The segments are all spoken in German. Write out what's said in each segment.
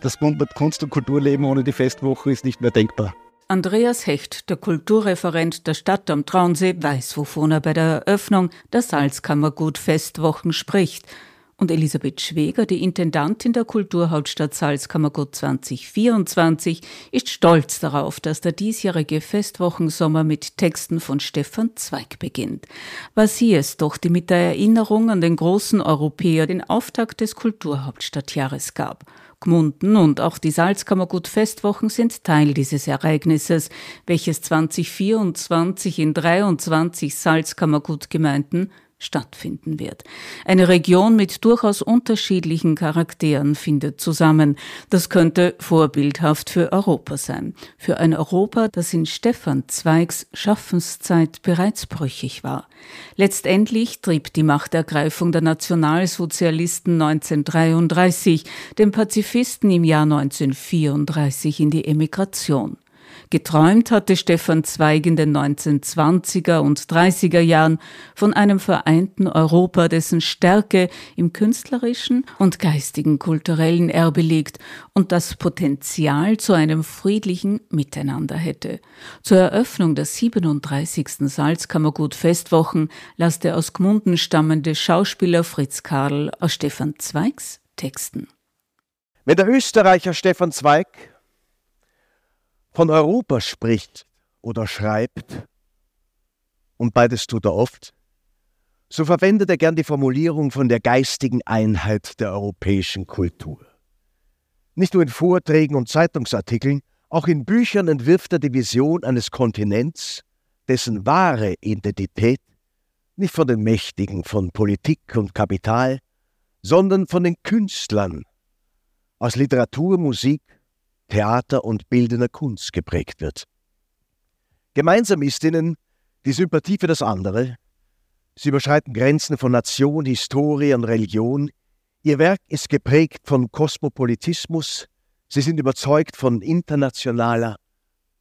Das Kunst- und Kulturleben ohne die Festwoche ist nicht mehr denkbar. Andreas Hecht, der Kulturreferent der Stadt am Traunsee, weiß, wovon er bei der Eröffnung der Salzkammergut Festwochen spricht. Und Elisabeth Schweger, die Intendantin der Kulturhauptstadt Salzkammergut 2024, ist stolz darauf, dass der diesjährige Festwochensommer mit Texten von Stefan Zweig beginnt. War sie es doch, die mit der Erinnerung an den großen Europäer den Auftakt des Kulturhauptstadtjahres gab. Gmunden und auch die Salzkammergut Festwochen sind Teil dieses Ereignisses, welches 2024 in 23 Salzkammergutgemeinden stattfinden wird. Eine Region mit durchaus unterschiedlichen Charakteren findet zusammen. Das könnte vorbildhaft für Europa sein. Für ein Europa, das in Stefan Zweigs Schaffenszeit bereits brüchig war. Letztendlich trieb die Machtergreifung der Nationalsozialisten 1933 den Pazifisten im Jahr 1934 in die Emigration. Geträumt hatte Stefan Zweig in den 1920er und 30er Jahren von einem vereinten Europa, dessen Stärke im künstlerischen und geistigen kulturellen Erbe liegt und das Potenzial zu einem friedlichen Miteinander hätte. Zur Eröffnung der 37. Salzkammergut Festwochen las der aus Gmunden stammende Schauspieler Fritz Karl aus Stefan Zweigs Texten. Wenn der Österreicher Stefan Zweig von Europa spricht oder schreibt, und beides tut er oft, so verwendet er gern die Formulierung von der geistigen Einheit der europäischen Kultur. Nicht nur in Vorträgen und Zeitungsartikeln, auch in Büchern entwirft er die Vision eines Kontinents, dessen wahre Identität nicht von den Mächtigen, von Politik und Kapital, sondern von den Künstlern aus Literatur, Musik, Theater und bildender Kunst geprägt wird. Gemeinsam ist ihnen die Sympathie für das andere. Sie überschreiten Grenzen von Nation, Historie und Religion. Ihr Werk ist geprägt von Kosmopolitismus. Sie sind überzeugt von internationaler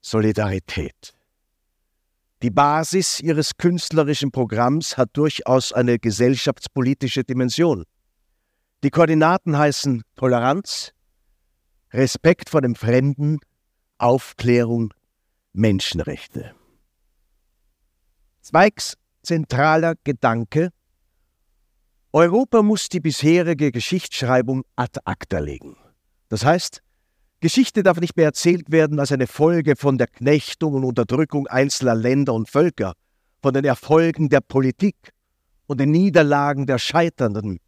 Solidarität. Die Basis ihres künstlerischen Programms hat durchaus eine gesellschaftspolitische Dimension. Die Koordinaten heißen Toleranz, Respekt vor dem Fremden, Aufklärung, Menschenrechte. Zweigs zentraler Gedanke Europa muss die bisherige Geschichtsschreibung ad acta legen. Das heißt, Geschichte darf nicht mehr erzählt werden als eine Folge von der Knechtung und Unterdrückung einzelner Länder und Völker, von den Erfolgen der Politik und den Niederlagen der Scheiternden.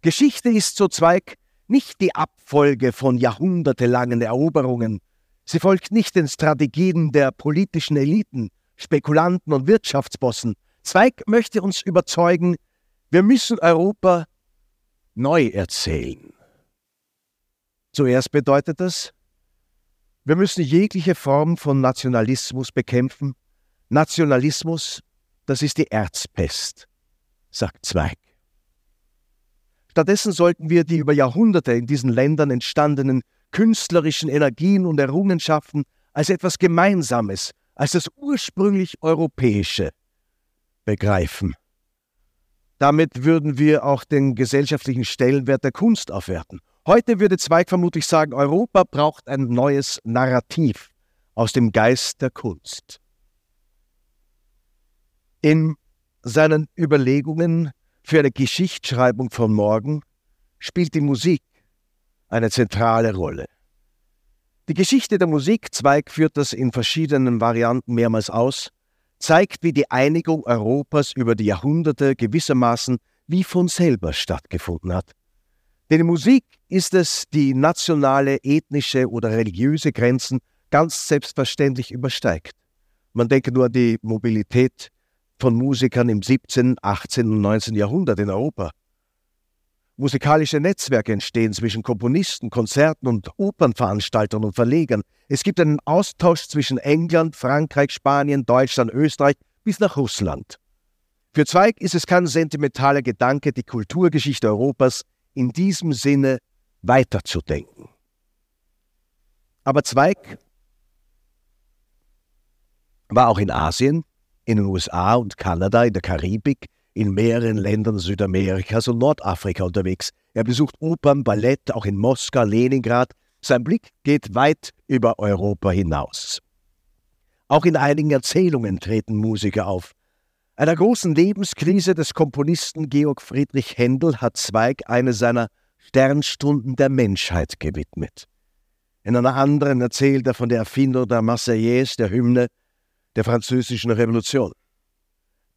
Geschichte ist, so Zweig, nicht die Abfolge von jahrhundertelangen Eroberungen. Sie folgt nicht den Strategien der politischen Eliten, Spekulanten und Wirtschaftsbossen. Zweig möchte uns überzeugen, wir müssen Europa neu erzählen. Zuerst bedeutet das, wir müssen jegliche Form von Nationalismus bekämpfen. Nationalismus, das ist die Erzpest, sagt Zweig. Stattdessen sollten wir die über Jahrhunderte in diesen Ländern entstandenen künstlerischen Energien und Errungenschaften als etwas Gemeinsames, als das ursprünglich Europäische begreifen. Damit würden wir auch den gesellschaftlichen Stellenwert der Kunst aufwerten. Heute würde Zweig vermutlich sagen, Europa braucht ein neues Narrativ aus dem Geist der Kunst. In seinen Überlegungen für eine Geschichtsschreibung von morgen spielt die Musik eine zentrale Rolle. Die Geschichte der Musik, Zweig führt das in verschiedenen Varianten mehrmals aus, zeigt, wie die Einigung Europas über die Jahrhunderte gewissermaßen wie von selber stattgefunden hat. Denn in Musik ist es, die nationale, ethnische oder religiöse Grenzen ganz selbstverständlich übersteigt. Man denke nur an die Mobilität von Musikern im 17., 18. und 19. Jahrhundert in Europa. Musikalische Netzwerke entstehen zwischen Komponisten, Konzerten und Opernveranstaltern und Verlegern. Es gibt einen Austausch zwischen England, Frankreich, Spanien, Deutschland, Österreich bis nach Russland. Für Zweig ist es kein sentimentaler Gedanke, die Kulturgeschichte Europas in diesem Sinne weiterzudenken. Aber Zweig war auch in Asien, in den USA und Kanada, in der Karibik, in mehreren Ländern Südamerikas und Nordafrika unterwegs. Er besucht Opern, Ballett, auch in Moskau, Leningrad. Sein Blick geht weit über Europa hinaus. Auch in einigen Erzählungen treten Musiker auf. Einer großen Lebenskrise des Komponisten Georg Friedrich Händel hat Zweig eine seiner Sternstunden der Menschheit gewidmet. In einer anderen erzählt er von der Erfindung der Marseillaise, der Hymne der französischen Revolution.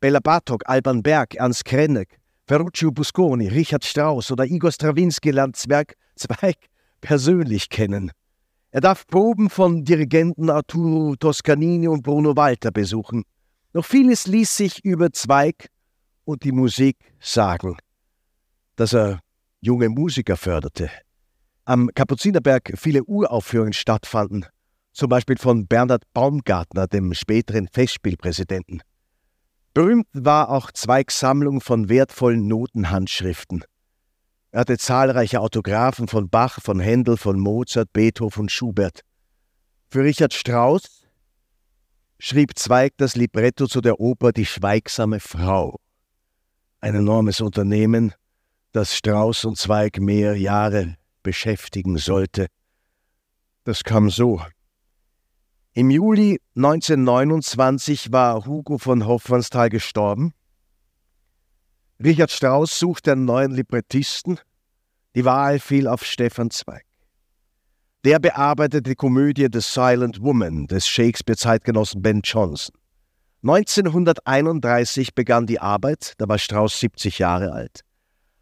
Bella Bartok, Alban Berg, Ernst Krenneck, Ferruccio Busconi, Richard Strauss oder Igor Strawinski lernt Zwerg Zweig persönlich kennen. Er darf Proben von Dirigenten Arturo Toscanini und Bruno Walter besuchen. Noch vieles ließ sich über Zweig und die Musik sagen. Dass er junge Musiker förderte. Am Kapuzinerberg viele Uraufführungen stattfanden, zum Beispiel von Bernhard Baumgartner, dem späteren Festspielpräsidenten. Berühmt war auch Zweigs Sammlung von wertvollen Notenhandschriften. Er hatte zahlreiche Autographen von Bach, von Händel, von Mozart, Beethoven Schubert. Für Richard Strauss schrieb Zweig das Libretto zu der Oper Die schweigsame Frau. Ein enormes Unternehmen, das Strauss und Zweig mehr Jahre beschäftigen sollte. Das kam so. Im Juli 1929 war Hugo von Hoffmannsthal gestorben. Richard Strauss suchte einen neuen Librettisten. Die Wahl fiel auf Stefan Zweig. Der bearbeitete die Komödie The Silent Woman des Shakespeare-Zeitgenossen Ben Jonson. 1931 begann die Arbeit, da war Strauss 70 Jahre alt.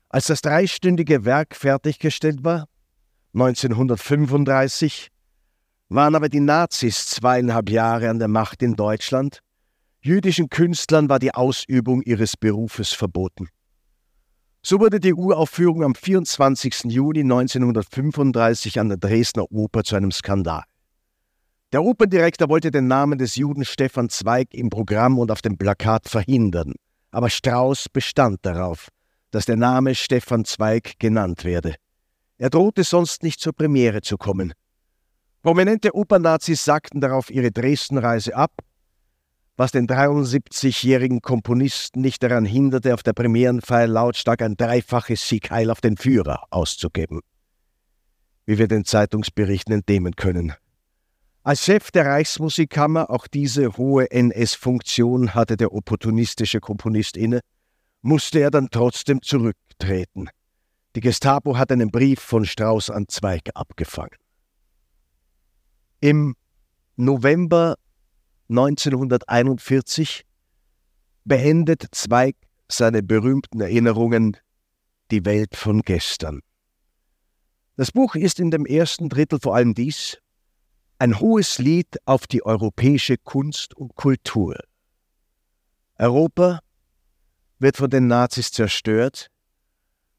Als das dreistündige Werk fertiggestellt war, 1935, waren aber die Nazis zweieinhalb Jahre an der Macht in Deutschland. Jüdischen Künstlern war die Ausübung ihres Berufes verboten. So wurde die Uraufführung am 24. Juni 1935 an der Dresdner Oper zu einem Skandal. Der Operndirektor wollte den Namen des Juden Stefan Zweig im Programm und auf dem Plakat verhindern, aber Strauß bestand darauf, dass der Name Stefan Zweig genannt werde. Er drohte sonst nicht zur Premiere zu kommen. Prominente Opernazis sagten darauf ihre Dresdenreise ab, was den 73-jährigen Komponisten nicht daran hinderte, auf der Premierenfeier lautstark ein dreifaches Sieg Heil auf den Führer auszugeben. Wie wir den Zeitungsberichten entnehmen können. Als Chef der Reichsmusikkammer, auch diese hohe NS-Funktion hatte der opportunistische Komponist inne, musste er dann trotzdem zurücktreten. Die Gestapo hat einen Brief von Strauß an Zweig abgefangen. Im November 1941 beendet Zweig seine berühmten Erinnerungen Die Welt von gestern. Das Buch ist in dem ersten Drittel vor allem dies, ein hohes Lied auf die europäische Kunst und Kultur. Europa wird von den Nazis zerstört,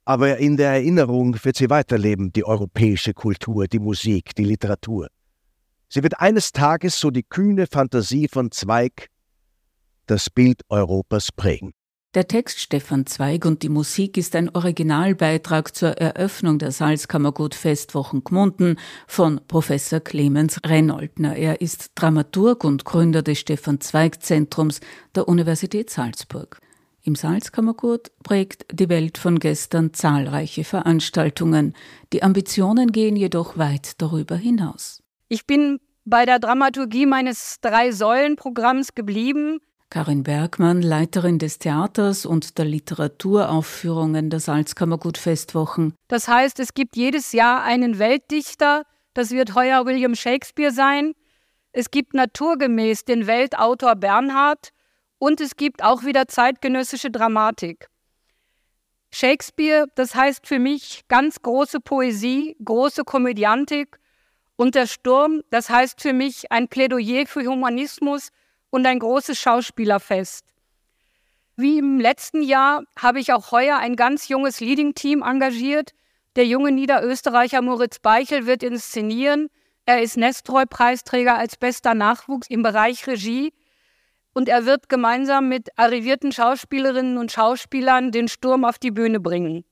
aber in der Erinnerung wird sie weiterleben, die europäische Kultur, die Musik, die Literatur. Sie wird eines Tages, so die kühne Fantasie von Zweig, das Bild Europas prägen. Der Text Stefan Zweig und die Musik ist ein Originalbeitrag zur Eröffnung der Salzkammergut Festwochen Gmunden von Professor Clemens Renoldner. Er ist Dramaturg und Gründer des Stefan Zweig Zentrums der Universität Salzburg. Im Salzkammergut prägt die Welt von gestern zahlreiche Veranstaltungen. Die Ambitionen gehen jedoch weit darüber hinaus. Ich bin bei der Dramaturgie meines Drei-Säulen-Programms geblieben. Karin Bergmann, Leiterin des Theaters und der Literaturaufführungen der Salzkammergut Festwochen. Das heißt, es gibt jedes Jahr einen Weltdichter, das wird heuer William Shakespeare sein. Es gibt naturgemäß den Weltautor Bernhard und es gibt auch wieder zeitgenössische Dramatik. Shakespeare, das heißt für mich ganz große Poesie, große Komödiantik und der Sturm, das heißt für mich ein Plädoyer für Humanismus und ein großes Schauspielerfest. Wie im letzten Jahr habe ich auch heuer ein ganz junges Leading-Team engagiert. Der junge Niederösterreicher Moritz Beichel wird inszenieren. Er ist Nestroy-Preisträger als bester Nachwuchs im Bereich Regie. Und er wird gemeinsam mit arrivierten Schauspielerinnen und Schauspielern den Sturm auf die Bühne bringen.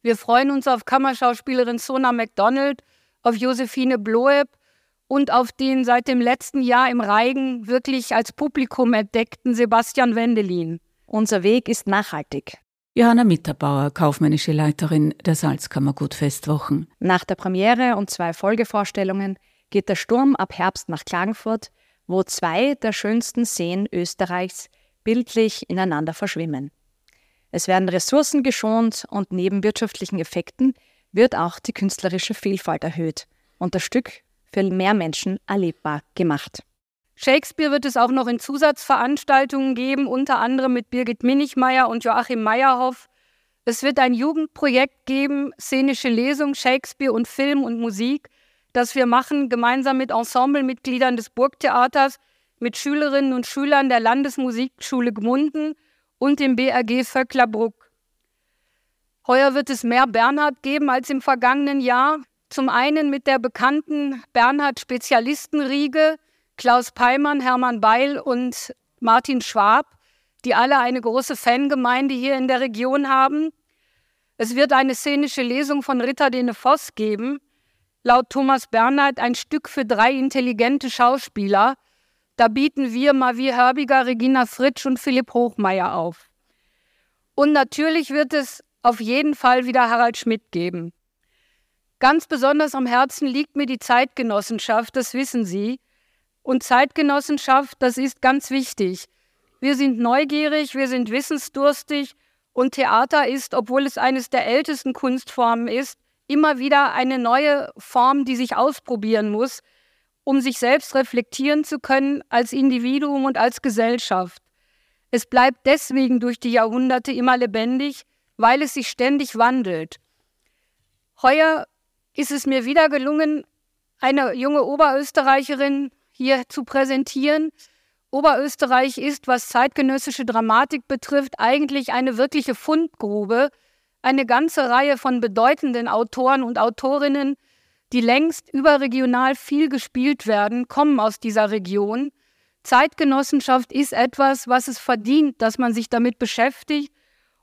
Wir freuen uns auf Kammerschauspielerin Sona MacDonald auf Josephine Bloeb und auf den seit dem letzten Jahr im Reigen wirklich als Publikum entdeckten Sebastian Wendelin. Unser Weg ist nachhaltig. Johanna Mitterbauer, kaufmännische Leiterin der Salzkammergut Festwochen. Nach der Premiere und zwei Folgevorstellungen geht der Sturm ab Herbst nach Klagenfurt, wo zwei der schönsten Seen Österreichs bildlich ineinander verschwimmen. Es werden Ressourcen geschont und neben wirtschaftlichen Effekten wird auch die künstlerische Vielfalt erhöht und das Stück für mehr Menschen erlebbar gemacht. Shakespeare wird es auch noch in Zusatzveranstaltungen geben, unter anderem mit Birgit Minichmeier und Joachim Meyerhoff. Es wird ein Jugendprojekt geben, szenische Lesung, Shakespeare und Film und Musik, das wir machen gemeinsam mit Ensemblemitgliedern des Burgtheaters, mit Schülerinnen und Schülern der Landesmusikschule Gmunden und dem BRG Vöcklerbruck. Heuer wird es mehr Bernhard geben als im vergangenen Jahr. Zum einen mit der bekannten Bernhard-Spezialistenriege Klaus Peimann, Hermann Beil und Martin Schwab, die alle eine große Fangemeinde hier in der Region haben. Es wird eine szenische Lesung von Ritter Dene Voss geben. Laut Thomas Bernhard ein Stück für drei intelligente Schauspieler. Da bieten wir Mavi Herbiger, Regina Fritsch und Philipp Hochmeier auf. Und natürlich wird es auf jeden Fall wieder Harald Schmidt geben. Ganz besonders am Herzen liegt mir die Zeitgenossenschaft, das wissen Sie. Und Zeitgenossenschaft, das ist ganz wichtig. Wir sind neugierig, wir sind wissensdurstig und Theater ist, obwohl es eines der ältesten Kunstformen ist, immer wieder eine neue Form, die sich ausprobieren muss, um sich selbst reflektieren zu können als Individuum und als Gesellschaft. Es bleibt deswegen durch die Jahrhunderte immer lebendig, weil es sich ständig wandelt. Heuer ist es mir wieder gelungen, eine junge Oberösterreicherin hier zu präsentieren. Oberösterreich ist, was zeitgenössische Dramatik betrifft, eigentlich eine wirkliche Fundgrube. Eine ganze Reihe von bedeutenden Autoren und Autorinnen, die längst überregional viel gespielt werden, kommen aus dieser Region. Zeitgenossenschaft ist etwas, was es verdient, dass man sich damit beschäftigt.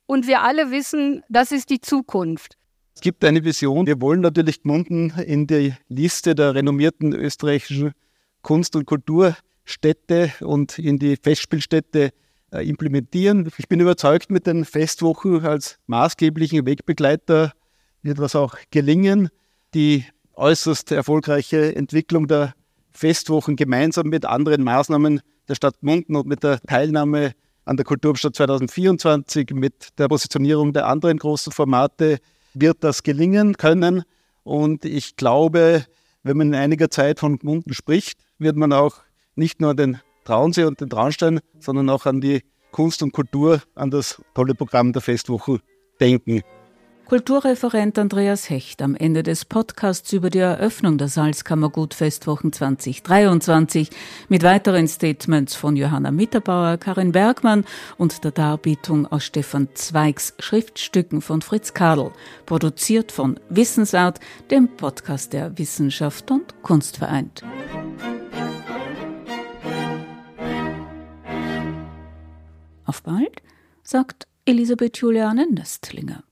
Und wir alle wissen, das ist die Zukunft. Es gibt eine Vision. Wir wollen natürlich Gmunden in die Liste der renommierten österreichischen Kunst- und Kulturstädte und in die Festspielstätte äh, implementieren. Ich bin überzeugt, mit den Festwochen als maßgeblichen Wegbegleiter wird das auch gelingen. Die äußerst erfolgreiche Entwicklung der Festwochen gemeinsam mit anderen Maßnahmen der Stadt Gmunden und mit der Teilnahme an der Kulturstadt 2024, mit der Positionierung der anderen großen Formate wird das gelingen können. Und ich glaube, wenn man in einiger Zeit von Gmunden spricht, wird man auch nicht nur an den Traunsee und den Traunstein, sondern auch an die Kunst und Kultur, an das tolle Programm der Festwochen denken. Kulturreferent Andreas Hecht am Ende des Podcasts über die Eröffnung der Salzkammergut-Festwochen 2023 mit weiteren Statements von Johanna Mitterbauer, Karin Bergmann und der Darbietung aus Stefan Zweigs Schriftstücken von Fritz Kadel, produziert von Wissensart, dem Podcast der Wissenschaft und Kunst vereint. Auf bald, sagt Elisabeth Juliane Nöstlinger.